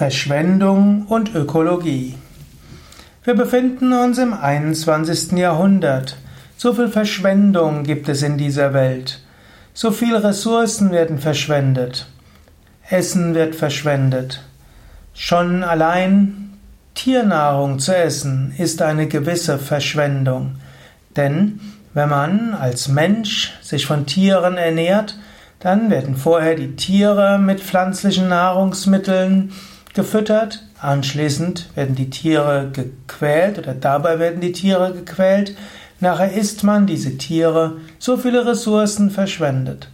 Verschwendung und Ökologie. Wir befinden uns im 21. Jahrhundert. So viel Verschwendung gibt es in dieser Welt. So viele Ressourcen werden verschwendet. Essen wird verschwendet. Schon allein Tiernahrung zu essen ist eine gewisse Verschwendung. Denn wenn man als Mensch sich von Tieren ernährt, dann werden vorher die Tiere mit pflanzlichen Nahrungsmitteln gefüttert, anschließend werden die Tiere gequält oder dabei werden die Tiere gequält, nachher isst man diese Tiere, so viele Ressourcen verschwendet.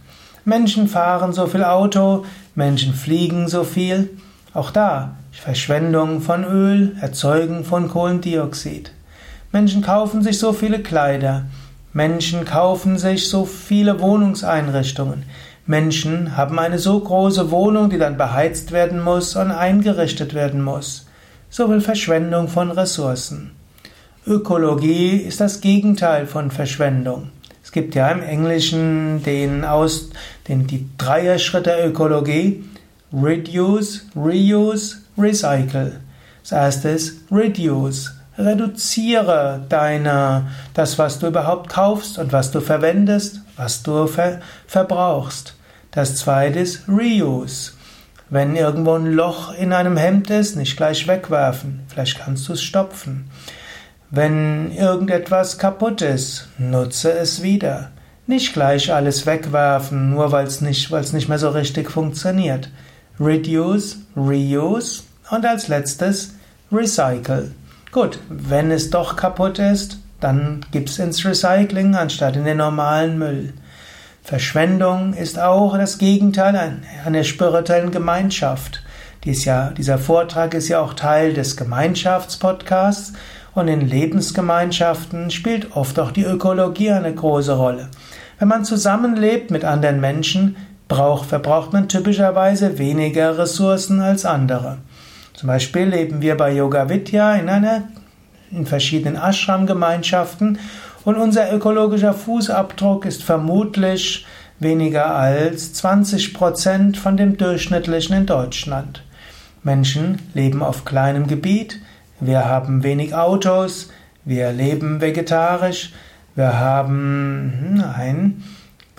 Menschen fahren so viel Auto, Menschen fliegen so viel, auch da Verschwendung von Öl, Erzeugen von Kohlendioxid. Menschen kaufen sich so viele Kleider, Menschen kaufen sich so viele Wohnungseinrichtungen, Menschen haben eine so große Wohnung, die dann beheizt werden muss und eingerichtet werden muss. So viel Verschwendung von Ressourcen. Ökologie ist das Gegenteil von Verschwendung. Es gibt ja im Englischen den aus, den, die Dreier-Schritt der Ökologie. Reduce, Reuse, Recycle. Das erste ist Reduce. Reduziere deine, das, was du überhaupt kaufst und was du verwendest, was du ver, verbrauchst. Das zweite ist Reuse. Wenn irgendwo ein Loch in einem Hemd ist, nicht gleich wegwerfen. Vielleicht kannst du es stopfen. Wenn irgendetwas kaputt ist, nutze es wieder. Nicht gleich alles wegwerfen, nur weil es nicht, nicht mehr so richtig funktioniert. Reduce, Reuse und als letztes Recycle. Gut, wenn es doch kaputt ist, dann gib's ins Recycling anstatt in den normalen Müll. Verschwendung ist auch das Gegenteil einer spirituellen Gemeinschaft. Dies ja, dieser Vortrag ist ja auch Teil des Gemeinschaftspodcasts und in Lebensgemeinschaften spielt oft auch die Ökologie eine große Rolle. Wenn man zusammenlebt mit anderen Menschen, braucht, verbraucht man typischerweise weniger Ressourcen als andere. Zum Beispiel leben wir bei Yoga Vidya in einer in verschiedenen Ashram-Gemeinschaften und unser ökologischer Fußabdruck ist vermutlich weniger als 20 Prozent von dem durchschnittlichen in Deutschland. Menschen leben auf kleinem Gebiet, wir haben wenig Autos, wir leben vegetarisch, wir haben hm, ein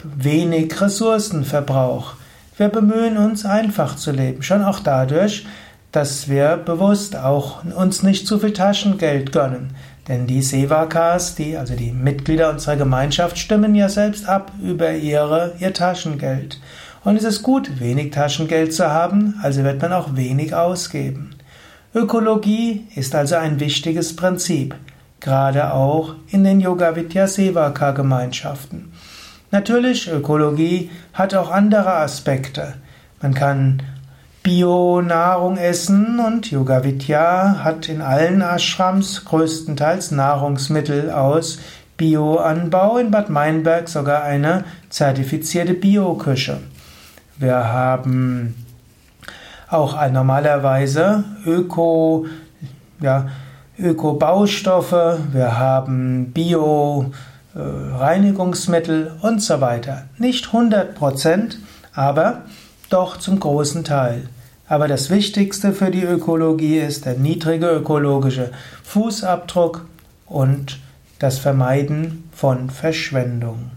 wenig Ressourcenverbrauch. Wir bemühen uns einfach zu leben, schon auch dadurch, dass wir bewusst auch uns nicht zu viel Taschengeld gönnen. Denn die Sevakas, die, also die Mitglieder unserer Gemeinschaft, stimmen ja selbst ab über ihre, ihr Taschengeld. Und es ist gut, wenig Taschengeld zu haben, also wird man auch wenig ausgeben. Ökologie ist also ein wichtiges Prinzip, gerade auch in den Yoga Vidya Sevaka Gemeinschaften. Natürlich, Ökologie hat auch andere Aspekte. Man kann Bio-Nahrung essen und Yoga Vidya hat in allen Ashrams größtenteils Nahrungsmittel aus Bio-Anbau, in Bad Meinberg sogar eine zertifizierte Bio-Küche. Wir haben auch normalerweise Öko, ja, Öko-Baustoffe, wir haben Bio-Reinigungsmittel und so weiter. Nicht 100 Prozent, aber doch zum großen Teil. Aber das Wichtigste für die Ökologie ist der niedrige ökologische Fußabdruck und das Vermeiden von Verschwendung.